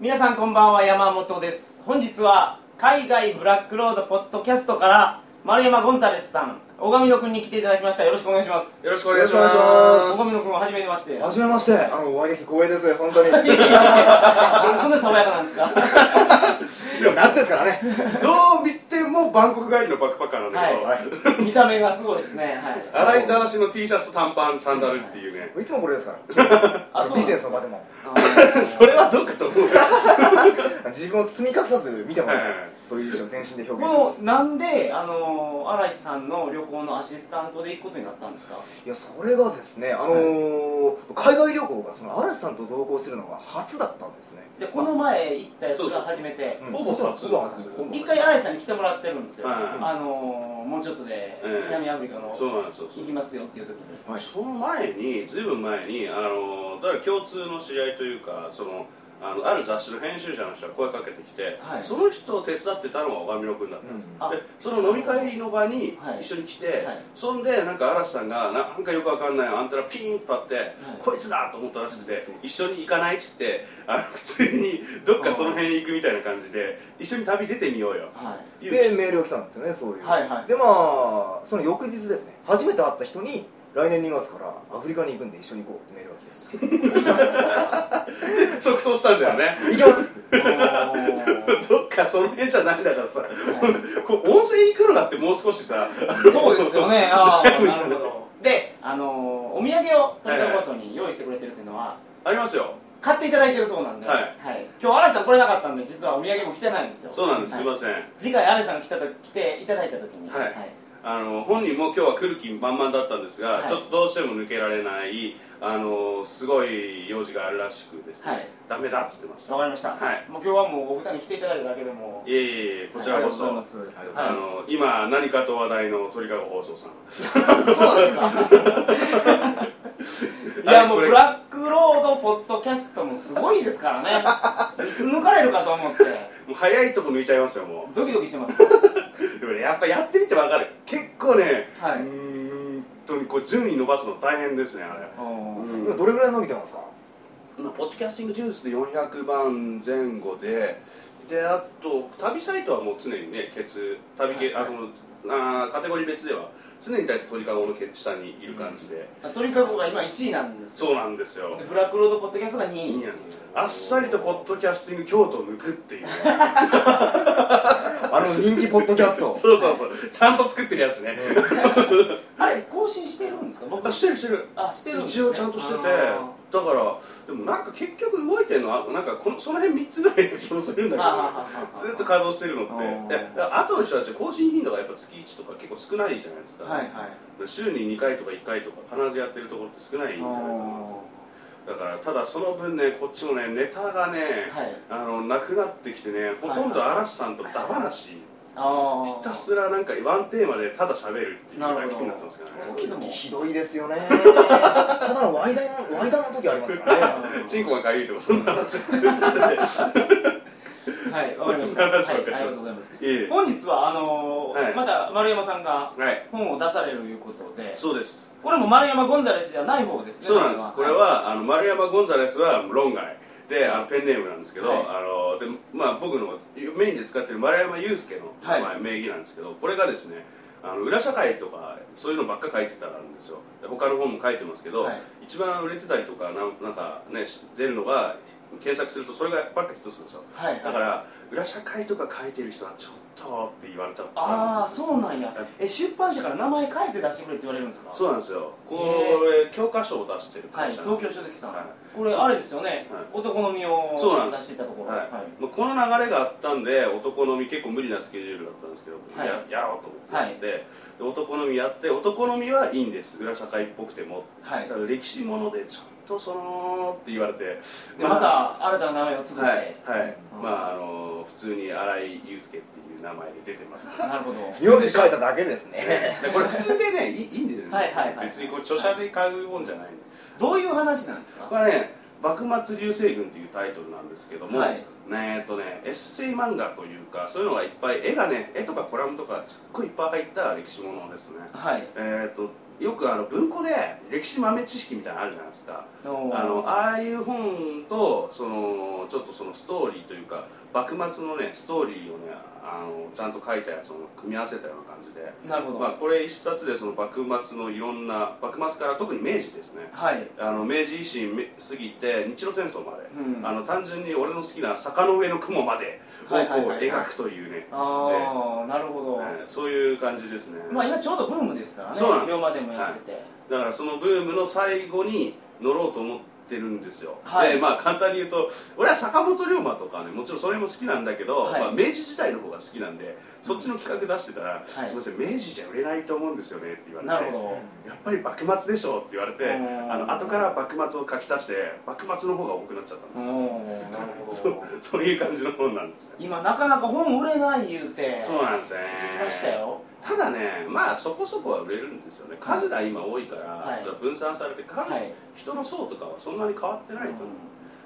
皆さんこんばんは山本です。本日は海外ブラックロードポッドキャストから丸山ゴンザレスさん小上野くんに来ていただきました。よろしくお願いします。よろしくお願いしまよろしくお願いします小上野くんは初めまして。はじめまして、あの、お会いできて光栄です、本当に。そんな爽やかなんですか？でも夏ですからね。すどう見てもバンコク帰りのバックパッカーなんだけど、はい。見た目がすごいですね。はい。洗いざらしの T シャツ短パンサンダルっていうね。い。つもこれですから。あそうビジネスの場でも。あー。それはどうかと思う。よ 自分を包み隠さず見てもらいたい。そういう意思を全身でこ表現します。のなんであの嵐さんの旅行のアシスタントで行くことになったんですか？いや、それがですね、あのー、海外旅行がその嵐さんと同行するのが初だったんですね。でこの前行ったやつが初めて。うん。ほぼ初一回嵐さんに来てもらってるんですよ、はい。あのーもうちょっとでええ。南アフリカのそうなんですよ行きますよっていう時に。はい。その前にずいぶん前にあのだから共通の知り合いというかそのあのある雑誌の編集者の人が声かけてきて、はい。その人を手伝ってたのが小上野君だった、あでその飲み会の場にはい。一緒に来て、はい。そんでなんか嵐さんがななんかよくわかんないアンテナピーンと立って、こいつだと思ったらしくて、一緒に行かないっつってあの 普通にどっかその辺行くみたいな感じで一緒に旅出てみようよ。で、メールが来たんですよね、そういう。はいはい。で、まあ、その翌日ですね、初めて会った人に、来年2月からアフリカに行くんで一緒に行こうってメールが来て。即答したんだよね。行きます。どっかその辺じゃないんだからさ、こう温泉行くのだってもう少しさ。そうですよね。ああ なるほど。であのーお土産をトリカゴ放送に用意してくれてるっていうのはありますよ。買っていただいてるそうなんで、はい。今日嵐さん来れなかったんで実はお土産も来てないんですよ。そうなんです、はい。すいません。次回嵐さんが来たと来ていただいた時にはいあの本人も今日は来る気満々だったんですが、はい。ちょっとどうしても抜けられないあのすごい用事があるらしくですね、はい。ダメだっつってました。わかりました、はい。もう今日はもうお二人に来ていただいただけでもいえいえこちらこそ、はいあの今何かと話題の鳥かご放送さんそうなんです。か。いやもうブラックロードポッドキャストもすごいですからね。いつ抜かれるかと思って。もう早いとこ抜いちゃいますよもドキドキしてます。うでもねやっぱやってみてわかる。結構ね、はい。うーんとにこう順位伸ばすの大変ですねあれ。うん。今どれぐらい伸びてますか？まあポッドキャスティングジュースで400番前後でであと旅サイトはもう常にねケツ旅系、はい。あのあーカテゴリー別では常に大体鳥かごの下にいる感じで、鳥かごが今1位なんですよ。そうなんですよ。でブラックロードポッドキャストが2位。いいやんあっさりとポッドキャスティング京都を抜くっていう。ね あの人気ポッドキャスト。そうそうそう。ちゃんと作ってるやつね。あれ更新してるんですか？僕。あしてるしてる。あしてるんです、一応ちゃんとしてて。あだからでもなんか結局動いてるのはなんかこのその辺3つぐらいの気もするんだけど ずっと稼働してるのって。あー。でで後の人たちは更新頻度がやっぱ月1とか結構少ないじゃないですか、はいはい。週に2回とか1回とか必ずやってるところって少ないんじゃないかなだからただその分ねこっちもねネタがね、はい。あのなくなってきてねほとんど嵐さんとダ話、あひたすらなんかワンテーマでただ喋るっていうだけになってますからね。なるほどひどいですよね。ただのワイダの、ワイダの時ありますからね。チンコがかゆいとかそんな話ずっとしててはいわかりました、はい、ありがとうございます。いえいえ。本日はあのーはい。また丸山さんがはい。本を出されるということで。そうです。これも丸山ゴンザレスじゃない方ですね。そうなんです。これはあの丸山ゴンザレスは論外であのペンネームなんですけど、はい。あのでまあ、僕のメインで使ってる丸山祐介の名義なんですけどこれがですねあの裏社会とかそういうのばっか書いてたんですよ。で他の本も書いてますけど、はい。一番売れてたりとかなんなんかね出るのが検索するとそれがばっかヒットするんですよ。はい。だから裏社会とか書いてる人はちょっとって言われちゃったああそうなんや。え出版社から名前書いて出してくれって言われるんですか？そうなんですよ。こへれ教科書を出してるはい会社なん東京書籍さん、はいこれあれですよね、はい。男の実をそうなんです。出していたところ。はい。もうこの流れがあったんで男のみ結構無理なスケジュールだったんですけど、はい。ややろうと思ってやって、で男のみやって男のみはいいんです。裏社会っぽくてもはい。だから歴史ものでちょっとそのって言われて。でまた新たな名前を作って、はいはい、うん。まああの普通に新井祐介っていう名前で出てますなるほど。名字書いただけですね。でこれ普通でねいいいいんですよね。はいはいはい。別にこれ著者で買うもんじゃないんでどういう話なんですか？これはね幕末流星群っていうタイトルなんですけども、はい。ねえっとねエッセイ漫画というかそういうのがいっぱい絵がね絵とかコラムとかすっごいいっぱい入った歴史ものですね。はい。えっとよくあの文庫で歴史豆知識みたいなのあるじゃないですか。あのああいう本とそのちょっとそのストーリーというか幕末のねストーリーをねあのちゃんと書いたやつを組み合わせたような感じで、なるほど、まあ、これ一冊でその幕末のいろんな幕末から特に明治ですね。はい、あの明治維新過ぎて日露戦争まで、うん。あの単純に俺の好きな坂の上の雲までをこうはいはいはいはい。描くというね、ああ、なるほど、えーそういう感じですね、まあ今ちょうどブームですからね。そうなんでもやってて、だからそのブームの最後に乗ろうと思ってるんですよ、はい。でまあ簡単に言うと俺は坂本龍馬とかねもちろんそれも好きなんだけど、はい。まあ、明治時代の方が好きなんでそっちの企画出してたら、い。すみません明治じゃ売れないと思うんですよねって言われてなるほど。やっぱり幕末でしょって言われてうん。あの後から幕末を書き足して幕末の方が多くなっちゃったんおですよ、ーなるほそうどそういう感じの本なんですよ。今なかなか本売れない言うてそうなんですね。聞きましたよただねまあそこそこは売れるんですよね。数が今多いから、はい。分散されて数、はい。人の層とかはそんなに変わってないと思う、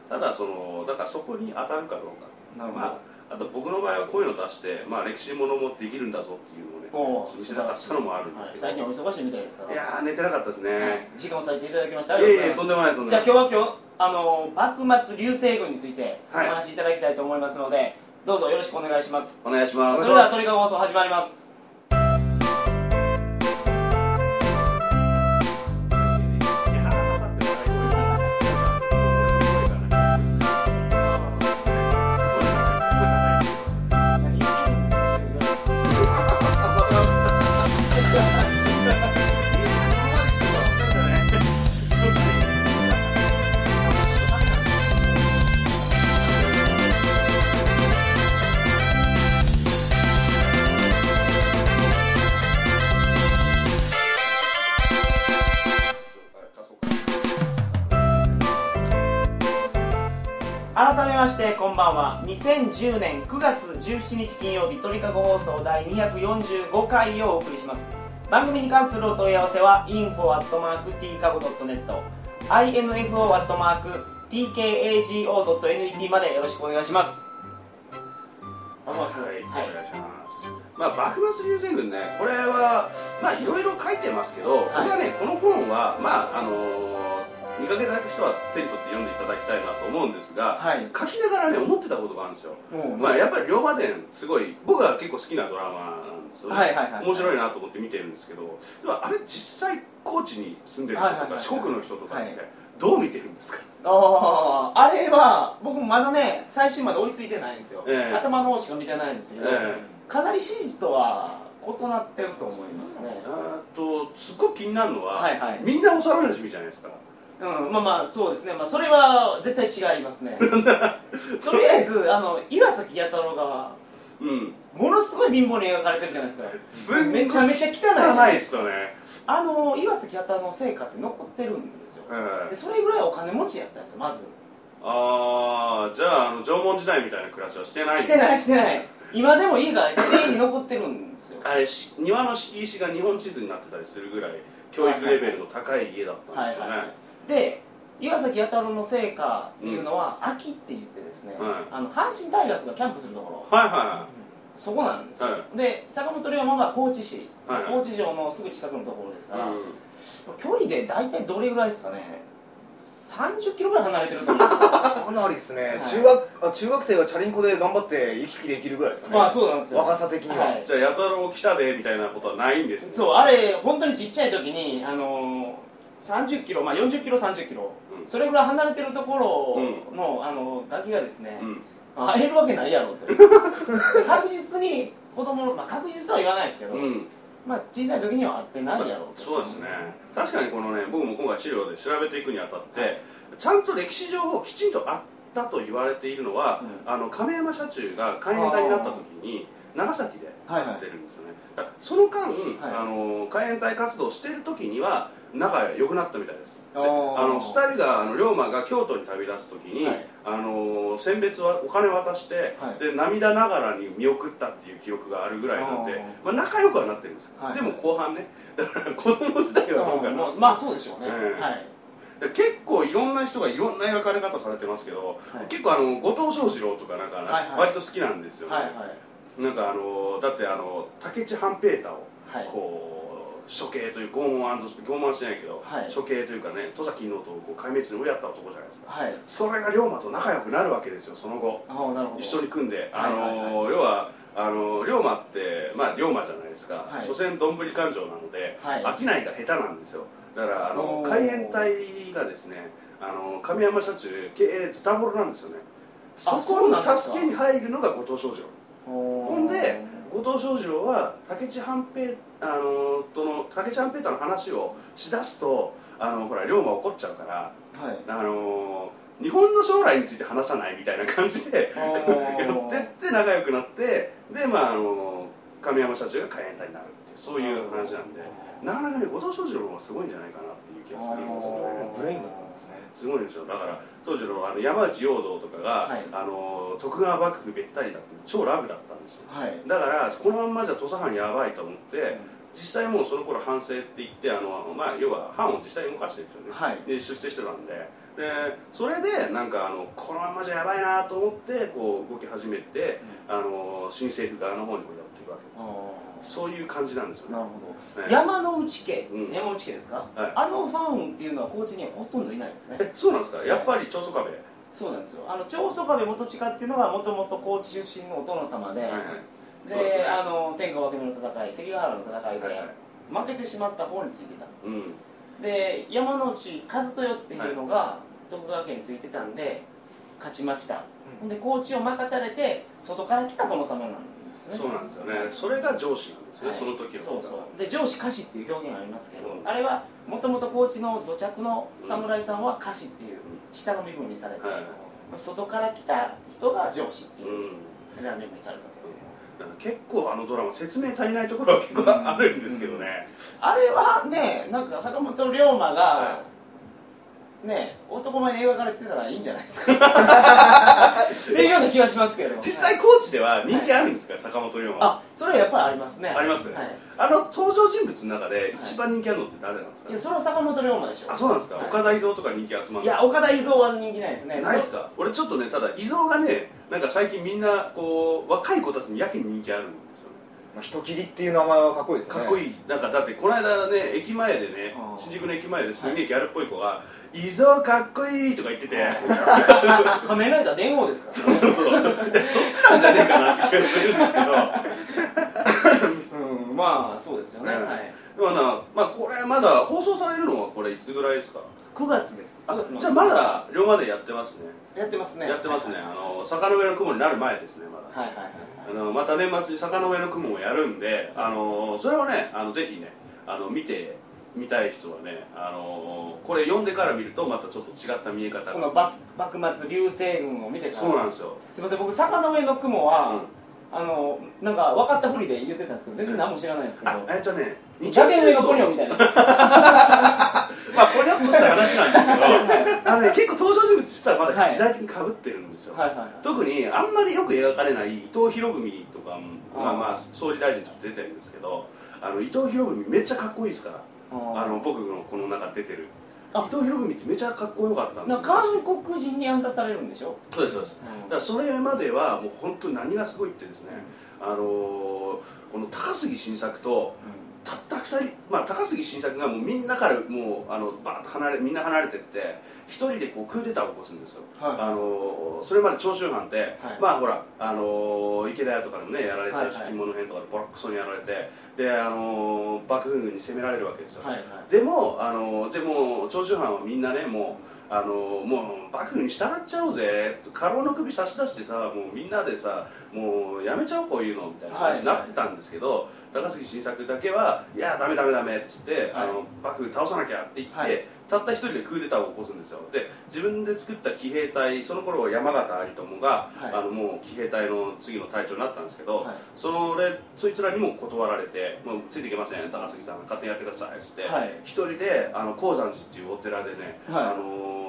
ただそのだからそこに当たるかどうか。なるほど、まああと僕の場合はこういうの出して、まあ、歴史ものもできるんだぞっていうのをね見せたかったのもあるんですけど、はい。最近お忙しいみたいですから。い、やー寝てなかったですね、はい。時間を割いていただきましてありいがとうございます。とんでもないとんでじゃあもない。今日は今日あの幕末流星群についておはい。話しいただきたいと思いますので、どうぞよろしくお願いします。お願いします。それでは鳥かご放送始まりますましてこんばんは。2010年9月17日金曜日鳥かご放送第245回をお送りします。番組に関するお問い合わせは info.tkago.net info.tkago.net までよろしくお願いします。幕末はい、はいお願いします。まあ、幕末流星群ね、これは、まあ、いろいろ書いてますけど、僕はね、この本は、まあ、あのー見かけた人は手に取って読んでいただきたいなと思うんですが、はい。書きながらね、思ってたことがあるんですよ。まあ、やっぱり龍馬伝、すごい、僕は結構好きなドラマなんですよ。ね。はいはいはい。面白いなと思って見てるんですけど、でもあれ、実際、高知に住んでる人とか、四国の人とかって、はい。どう見てるんですか？あああれは僕もまだね最新まで追いついてないんですよ、ええ。頭の方しか見てないんですけど、えかなり史実とは異なってると思いますね。えーっと、すっごく気になるのは、はいはい。みんな幼馴染じゃないですか。うんまあまあそうですね、まあ、それは絶対違いますね。とりあえずあの岩崎弥太郎がうん。ものすごい貧乏に描かれてるじゃないですか。すんごい。めちゃめちゃ汚い。汚ないいっすよね。あの岩崎弥太郎の成果って残ってるんですよ。えでそれぐらいお金持ちやったんですよまず。ああ、じゃあ、あの縄文時代みたいな暮らしはしてない。してないしてない。今でも家が綺麗に残ってるんですよ。あれし庭の敷石が日本地図になってたりするぐらい教育レベルの高い家だったんですよね。で岩崎弥太郎の成果っていうのは、秋って言ってですね、はいあの阪神タイガースがキャンプするところ。はいはそこなんですよ、はで坂本龍馬は高知市、はい高知城のすぐ近くのところですい。から、うん。距離で大体どれぐらいですかね？30キロぐらい離れてると思うんです。よかなりですね、はい。中学あ中学生がチャリンコで頑張って行き来できるぐらいですよね。まあそうなんですよ。若さ的には、はい。じゃあ、やたろ来たでみたいなことはないんですね。そうあれ本当にちっちゃい時にあのー、30キロ、まあ、40キロ30キロ、うん。それぐらい離れてるところの,、あのガキがですね、うん。会えるわけないやろって 確実に子供の、まあ、確実とは言わないですけど、うん。まあ、小さい時には会ってないやろと。そうですね。確かにこのね、僕も今回資料で調べていくにあたって、ちゃんと歴史上きちんとあったと言われているのは、うあの亀山社中が海援隊になった時に長崎ではいはい。やってるんですよね、だからその間、い。あの海援隊活動してる時には仲良くなったみたいです。であの2人があの龍馬が京都に旅立つ時に、はい。あの選別はお金渡して、はい。で涙ながらに見送ったっていう記憶があるぐらいなんであまあ、仲良くはなってるんですよ、はい。でも後半ね。だから子供時代はどうかな、まあまあそうでしょうね、ええはい。で結構いろんな人がいろんな描かれ方されてますけど、はい。結構あの後藤象次郎とかなんか、はいはい。割と好きなんですよね、はいはい。なんかあのだってあの武智半平太をはい。こう処刑という拷問拷問はしてないけど、はい。処刑というかね戸崎のとをこう壊滅に追いやった男じゃないですか。はい。それが龍馬と仲良くなるわけですよその後。一緒に組んで、あの要はあの龍馬ってまあ龍馬じゃないですか、はい。所詮どんぶり勘定なので、はい。商いが下手なんですよ。だからあの海援隊がですねあの亀山社中経営ズタボロなんですよね。そこに助けに入るのが後藤象次郎ほほんで後藤象次郎は武智半平あのとの武智半平太の話をしだすとあのほら龍馬怒っちゃうからはい。あの日本の将来について話さないみたいな感じで あ やってって仲良くなってでまああの亀山社長が海援隊になるそういう話なんでなかなかね後藤象次郎の方がすごいんじゃないかなっていう気がするんですよね。ブレインだったんですね。すごいんですよ。だから当時のあの山内陽道とかが、はい。あの徳川幕府べったりだって超ラブだったんですよ。はい。だからこのまんまじゃ土佐藩やばいと思って実際もうその頃反省って言ってあの、まあ、要は藩を実際に動かしてるんですよね、はい。で出世してたんででそれでなんかあのこのまんまじゃやばいなと思ってこう動き始めて、あの新政府側の方にこうやっていくわけですそういう感じなんですよね。あなるほど。ね山の内家。うん。山内家ですか？はい。あのファンっていうのは高知にはほとんどいないんですね。えそうなんですか？やっぱり長宗我部。そうなんですよ。あの長宗我部元親っていうのがもともと高知出身のお殿様で、はいはい。でね。あの天下分け目の戦い関ヶ原の戦いで、はいはい。負けてしまった方についてた。うんで山之内和豊っていうのが、徳川家についてたんで勝ちました、うん。で高知を任されて外から来た殿様なんですね。そうなんですよね。それが上司なんですね、はい。その時のそうそう。で上司家臣っていう表現がありますけど、うん。あれはもともと高知の土着の侍さんは家臣っていう下の身分にされて、はい。外から来た人が上司ってういうん身分にされた結構あのドラマ説明足りないところは結構あるんですけどね、あれはねなんか坂本龍馬が、はね男前に描かれてたらいいんじゃないですか。っていうような気がしますけど。実際高知では人気あるんですか、坂本龍馬。あそれはやっぱりありますね。あります？はい、あの登場人物の中で一番人気あるのって誰なんですか、いやそれは坂本龍馬でしょ。あそうなんですか、はい。岡田伊蔵とか人気集まるいや岡田伊蔵は人気ないですね。ないですか？俺ちょっとねただ伊蔵がねなんか最近みんなこう若い子たちにやけに人気あるんですよねまあ人切りっていう名前はかっこいいですね。かっこいい。なんかだってこの間ね駅前でね新宿の駅前ですげえギャルっぽい子が「伊蔵かっこいい」とか言ってて。仮面ライダー電王ですかそうそういやそっちなんじゃねえかなって気がするんですけど。らうんまあそうですよね、ねはい、でもなまあこれまだ放送されるのはこれいつぐらいですか？9月です。あ9月のじゃあまだ龍馬でやってますね。やってますね。やってますね。あの坂の上の雲になる前ですねまだ。はいはいはいあのまた年末に坂の上の雲をやるんで、あのそれをねあのぜひねあの見てみたい人はね、あのこれ読んでから見るとまたちょっと違った見え方このが幕幕末流星群を見てから。そうなんですよ、すいません僕坂の上の雲は、うん。あのなんか分かったふりで言ってたんですけど全然何も知らないんですけど。あえっとね崖の上のポニョみたいな。まあポニョっとした話なんですけどあの、ね、結構登場人物実はまだはい時代的にかぶってるんですよ、はいはいはい。特にあんまりよく描かれない伊藤博文とかもまあまああ総理大臣ちょっと出てるんですけどあの伊藤博文めっちゃかっこいいですから。あの僕のこの中出てる。伊あ藤博文ってめちゃかっこよかったんです韓国人に暗殺されるんでしょ、そうですそうです。だからそれまではもう本当に何がすごいってですね、あのーこの高杉晋作とたった2人、まあ、高杉晋作がもうみんなからもうあのバーッと離れみんな離れてって一人でこうクーデターを起こすんですよ、はい。あのーそれまで長州藩って、はい。まあほら、あのー池田屋とかでもねやられちゃうし着物編とかでボロクソにやられてで、あのー幕府軍に攻められるわけですよ、はいはい。でもあのでも長州藩はみんなねもうあのもう幕府に従っちゃおうぜ。家老の首差し出してさもうみんなでさもうやめちゃおうこういうのみたいな話になってたんですけど、高杉晋作だけはいやダメダメダメっつって、あの幕府倒さなきゃって言って、はい。たった一人でクーデターを起こすんですよ。で自分で作った騎兵隊その頃山形有朋が、はい。あのもう騎兵隊の次の隊長になったんですけど、はい。それそいつらにも断られて「もうついていけません。高杉さん勝手にやってください」っつって、はい。一人であの鉱山寺っていうお寺でね、はい。あの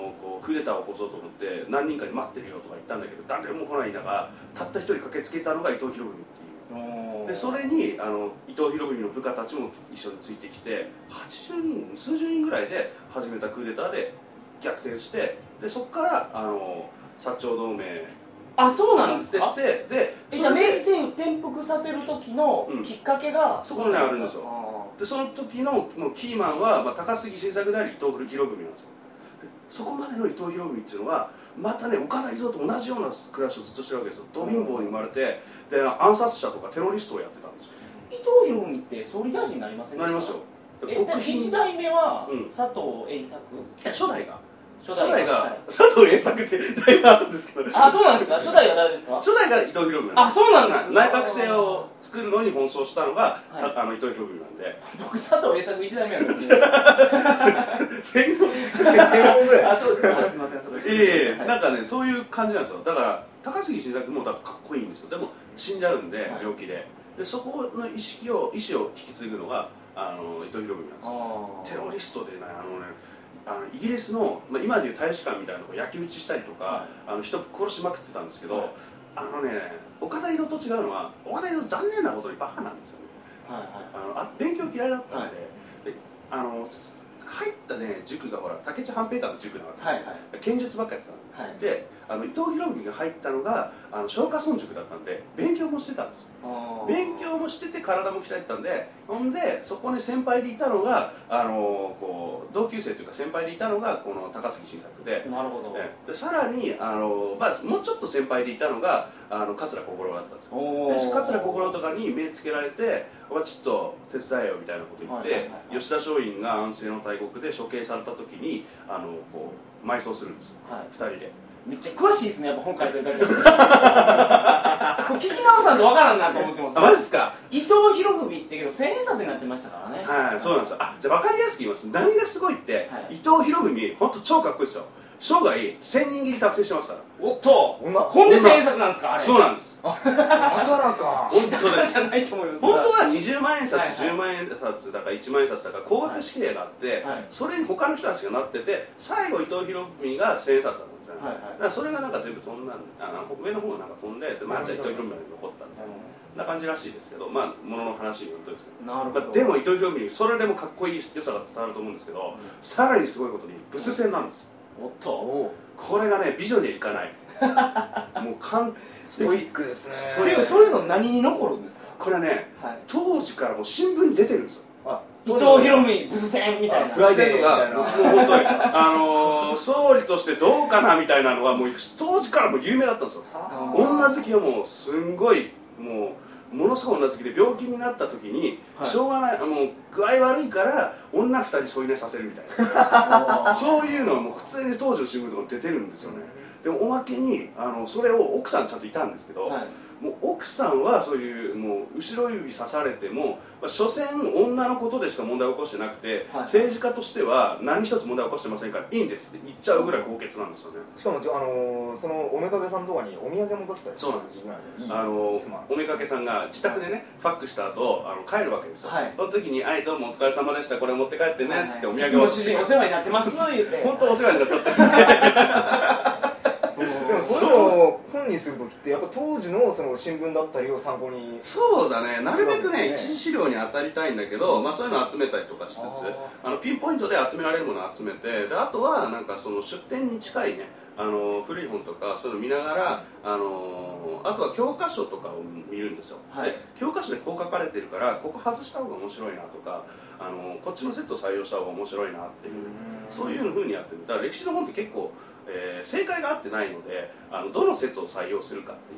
クーデターを起こそうと思って何人かに待ってるよとか言ったんだけど誰も来ない中たった一人駆けつけたのが伊藤博文っていう。でそれにあの伊藤博文の部下たちも一緒についてきて80人数十人ぐらいで始めたクーデターで逆転してでそこからあの薩長同盟あそうなんですか？ってでえじゃあ明治政府転覆させる時のうん。きっかけがそこにあるんですよ。でその時のもうキーマンは、まあ、高杉晋作であり伊藤博文なんですよ。でそこまでの伊藤博文っていうのはまたね岡田伊蔵と同じような暮らしをずっとしてるわけですよ。ド貧乏に生まれてで暗殺者とかテロリストをやってたんですよ。伊藤博文って総理大臣になりませんでした？なりますよ。でえで1代目はうん。佐藤栄作？え初代が初初代が、はい。佐藤栄作ってだいぶ後ですけど。あそうなんですか？初代は誰ですか？初代が伊藤博文あそうなんです。内閣制を作るのに奔走したのが、あの伊藤博文なんで。僕佐藤栄作1代目やったんで戦後1000本ぐらい。あそうです。かす。みません。それいえいえはい。なんかねそういう感じなんですよ。だから高杉晋作もだかっこいいんですよ。でも死んじゃうんで、はい。病気で。でそこの意識を意思を引き継ぐのがあの伊藤博文なんですよ。あテロリストでねあのねあのイギリスの、まあ、今でいう大使館みたいなとこ焼き討ちしたりとか、はい。あの人殺しまくってたんですけど、はい。あのね岡田伊蔵と違うのは岡田伊蔵残念なことにバカなんですよね。はいはい。あのあ勉強嫌いだったんで,、はい。であの入ったね塾がほら竹地半平太の塾なわけはいですよ、はい剣術ばっかやってたんではい。であの伊藤博文が入ったのがあの松下村塾だったんで勉強もしてたんです勉強もしてて体も鍛えてたんでほんでそこに先輩でいたのがあのこう同級生というか先輩でいたのがこの高杉晋作で。なるほど。えでさらにあの、まあ、もうちょっと先輩でいたのがあの桂小五郎だったんですよ。で桂小五郎とかに目つけられて「お前ちょっと手伝えよ」みたいなこと言って、はいはいはいはい。吉田松陰が安政の大国で処刑された時にあのこう埋葬するんですよ。はい。二人で。めっちゃ詳しいですねやっぱ本書いてるだけでこれ聞き直さんとわからんなと思ってます。あマジっすか？伊藤博文ってけど千円札になってましたからね。はいそうなんですよ。あじゃあ分かりやすく言います。何がすごいって、はい。伊藤博文本当超かっこいいですよ生涯1000人切り達成してますから。おっと。女？ほんで千円札なんですかあれ。そうなんです。だからか。本当だじゃないと思います。本当は20万円札、はいはい。10万円札だか1万円札だか高額紙幣があって、はいそれに他の人たちがなってて最後伊藤博文が千円札なんですよ。ね、はいはい。だからそれがなんか全部飛んだんあの上の方がなんか飛んでで、まあ、じゃあ伊藤博文が残ったみたいな感じらしいですけどまあものの話によるとですけど。なるほど。まあ、でも伊藤博文それでもかっこいい良さが伝わると思うんですけど、さらにすごいことにブス専なんですおっと。おこれがね美女にはいかない。もう完ストイックですね。でもそういうの何に残るんですか？これねはい。当時からもう新聞に出てるんですよ。あ伊藤博文ブス専みたいな。フライデーみたいなもう本当にあのー総理としてどうかなみたいなのはもう当時からもう有名だったんですよ。女好きはもうすんごいもうものすごい女好きで病気になった時に、はい。しょうがないもう具合悪いから女二人添い寝させるみたいな。そういうのはもう普通に当時の新聞とかに出てるんですよね。でもおまけにあのそれを奥さんちゃんといたんですけど、はいもう奥さんはそういうもう後ろ指刺されても、まあ、所詮女のことでしか問題を起こしてなくて、はい。政治家としては何一つ問題を起こしてませんからいいんですって言っちゃうぐらい高潔なんですよね。しかもちょあのーそのおめかけさんとかにお土産も出したりそうなんです。いいあの妻おめかけさんが自宅でねファックした後あの帰るわけですよ、はい。その時に「はいどうもお疲れ様でしたこれ持って帰ってね」っつってお土いつも産を主人お世話になってます言うて本当お世話になっちゃってでもそういうのを本にする時ってやっぱ当時のその新聞だったりを参考にそうだね。なるべくねね一次資料に当たりたいんだけど、まあ、そういうのを集めたりとかしつつあのピンポイントで集められるものを集めてであとはなんかその出典に近いねあの古い本とかそういうのを見ながらあのあとは教科書とかを見るんですよ、はい。で教科書でこう書かれてるからここ外した方が面白いなとかあのこっちの説を採用した方が面白いなっていうそういうふうにやってる。だから歴史の本って結構、えー正解が合ってないのであのどの説を採用するかって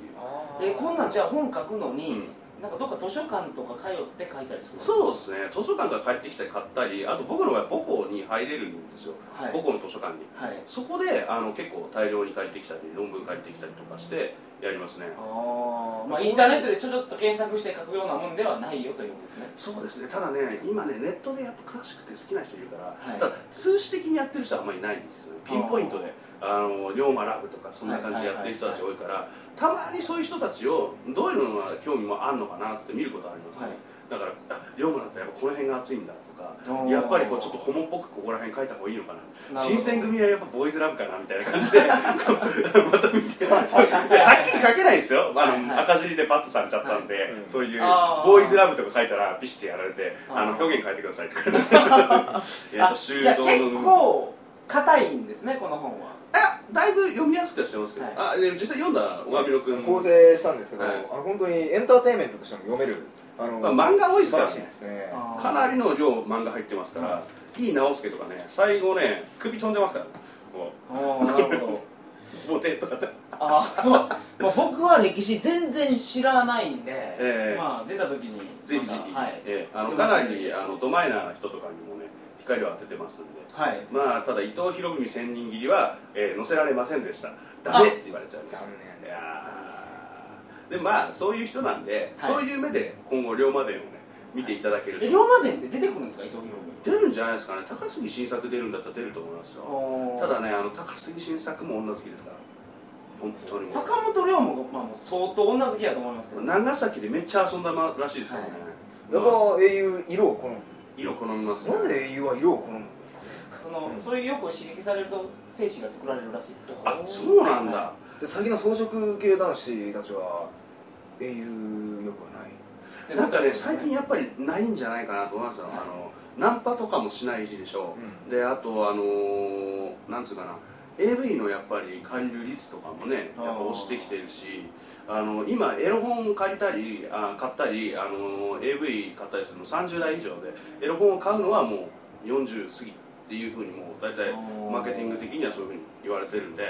いう。えこんなんじゃあ本書くのに、うん。なんかどっか図書館とか通って書いたりするそうですね。図書館から帰ってきたり買ったりあと僕の場合母校に入れるんですよ。はい。母校の図書館に。はい。そこであの結構大量に借りてきたり論文借りてきたりとかしてやりますね。ああまあインターネットでちょちょっと検索して書くようなもんではないよということですね。そうですね。ただね今ねネットでやっぱ詳しくて好きな人いるから、はい。ただ通史的にやってる人はあんまりいないんですよね。ピンポイントであの龍馬ラブとかそんな感じでやってる人たち多いからたまにそういう人たちをどういうのが興味もあるのかなって見ることあります。ね、はい。だからあ龍馬だったらやっぱこの辺が熱いんだとかやっぱりこうちょっとホモっぽくここら辺書いた方がいいのかな。新選組はやっぱボーイズラブかなみたいな感じでまた見てはっきり書けないですよ。あの、赤字でパッツされちゃったんで、はいうんそういうボーイズラブとか書いたらビシッてやられてあの表現変えてくださいとか。えっあと修道結の構硬いんですねこの本は。あだいぶ読みやすくはしてますけど、はあで実際読んだ小上野君。構成したんですけど、はい。あの本当にエンターテインメントとしても読めるあのまあ漫画多いですからね。かなりの量漫画入ってますから、い。い直輔とかね最後ね首飛んでますから。こああなるほど。うボテとかってあー。まあ僕は歴史全然知らないんで、ええ。まあ出た時に。ぜひぜひ、はい、えーあのかなりあのドマイナーな人とかにもね光を当ててますんで。はい、まあただ伊藤博文千人切りは、えー載せられませんでした。ダメって言われちゃうんです。残念。いやー。でまあそういう人なんで、はい。そういう目で今後龍馬伝をね見ていただける龍馬伝って出てくるんですか伊藤博出るんじゃないですかね。高杉晋作出るんだったら出ると思いますよ。文ただねあの高杉晋作も女好きですから。本当に坂本龍馬も、まあ、もう。相当女好きだと思いますけど長崎でめっちゃ遊んだらしいですからね、やっぱ英雄色を好む色好みますなんで英雄は色を好むんですかその、そういうよく刺激されると精子が作られるらしいですよ。あそうなんだ、はで最近の装飾系男子たちは英雄よくはない。なんかね最近やっぱりないんじゃないかなと思いますよ、あのナンパとかもしないでしょ、うん。であとあのーなんつうかな AV のやっぱり借りる率とかもねやっぱ落ちてきてるしあの今エロ本借りたりあ買ったりあの AV 買ったりするの30代以上でエロ本を買うのはもう40過ぎっていうふうにもう大体マーケティング的にはそういうふうに言われてるんで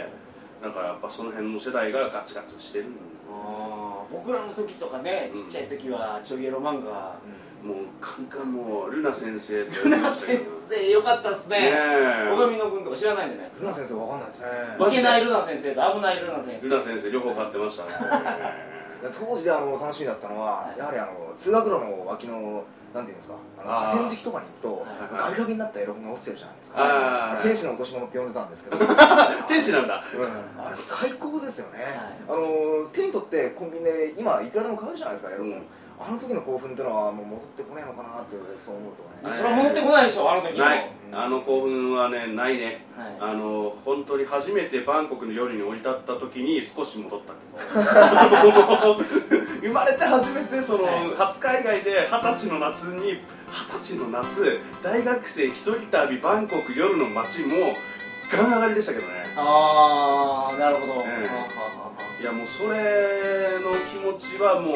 だからやっぱその辺の世代がガツガツしてるあー僕らの時とかねうん。ちっちゃい時はちょいエロ漫画。もうカンカンもうルナ先生とルナ先生よかったっすね。ねえ。小上野君とか知らないじゃないですか。ルナ先生わかんないですね。いけないルナ先生と危ないルナ先生。ルナ先生両方買ってましたね。当時であの楽しみだったのは、はい。やはりあの通学路の脇のなんていうんですか？あの河川敷とかに行くと、はいガビガビになったエロ本が落ちてるじゃないですか。天使の落とし物って呼んでたんですけど。天使なんだ。うん。あれ最高ですよね、はあの手に取ってコンビニで今いくらでも買うじゃないですかエロ本、うんあの時の興奮ってのはもう戻ってこないのかなってそう思うとね。それは戻ってこないでしょあの時のない。あの興奮はねないね。はい。あの本当に初めてバンコクの夜に降り立った時に少し戻ったけど。生まれて初めてそのはい。初海外で二十歳の夏に二十歳の夏大学生一人旅バンコク夜の街もガン上がりでしたけどね。ああなるほど、ええはあはあはあ。いやもうそれの気持ちはもう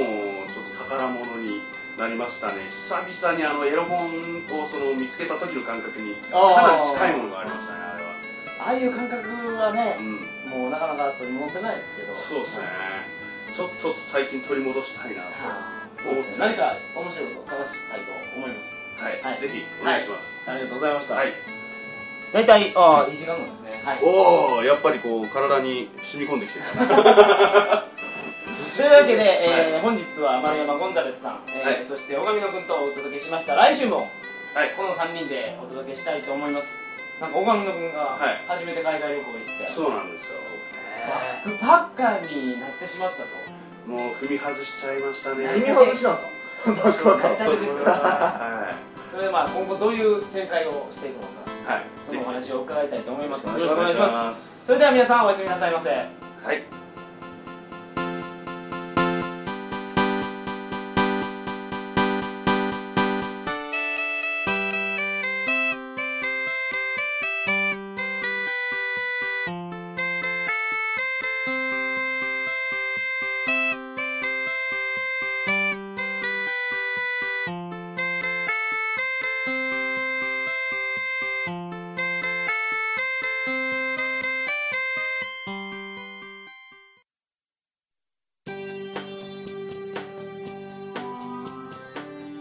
宝物になりましたね。久々にあのエロ本をその見つけた時の感覚にかなり近いものがありましたねあああいう感覚はねれは、うん。もうなかなか取り戻せないですけど。そうですね。ちょっと最近取り戻したいなと。はあそうですね。何か面白いことを探したいと思います。はい、はい。ぜひお願いします。ありがとうございました。はい、大体ああいい時間なんですね。はい。おおやっぱりこう体に染み込んできてる というわけで、えー本日は丸山ゴンザレスさん、えーはい。そして小上野君とお届けしました。来週もはい。この3人でお届けしたいと思います。なんか小上野君がはい。初めて海外旅行行って、そうなんですよ。バックパッカーになってしまったと。もう踏み外しちゃいましたね。意味外しなんですか？バックパッカーそれでまあ今後どういう展開をしていくのかいはい。そのお話を伺いたいと思います。よよろしくお願いしますす。それでは皆さんおやすみなさいませ。はい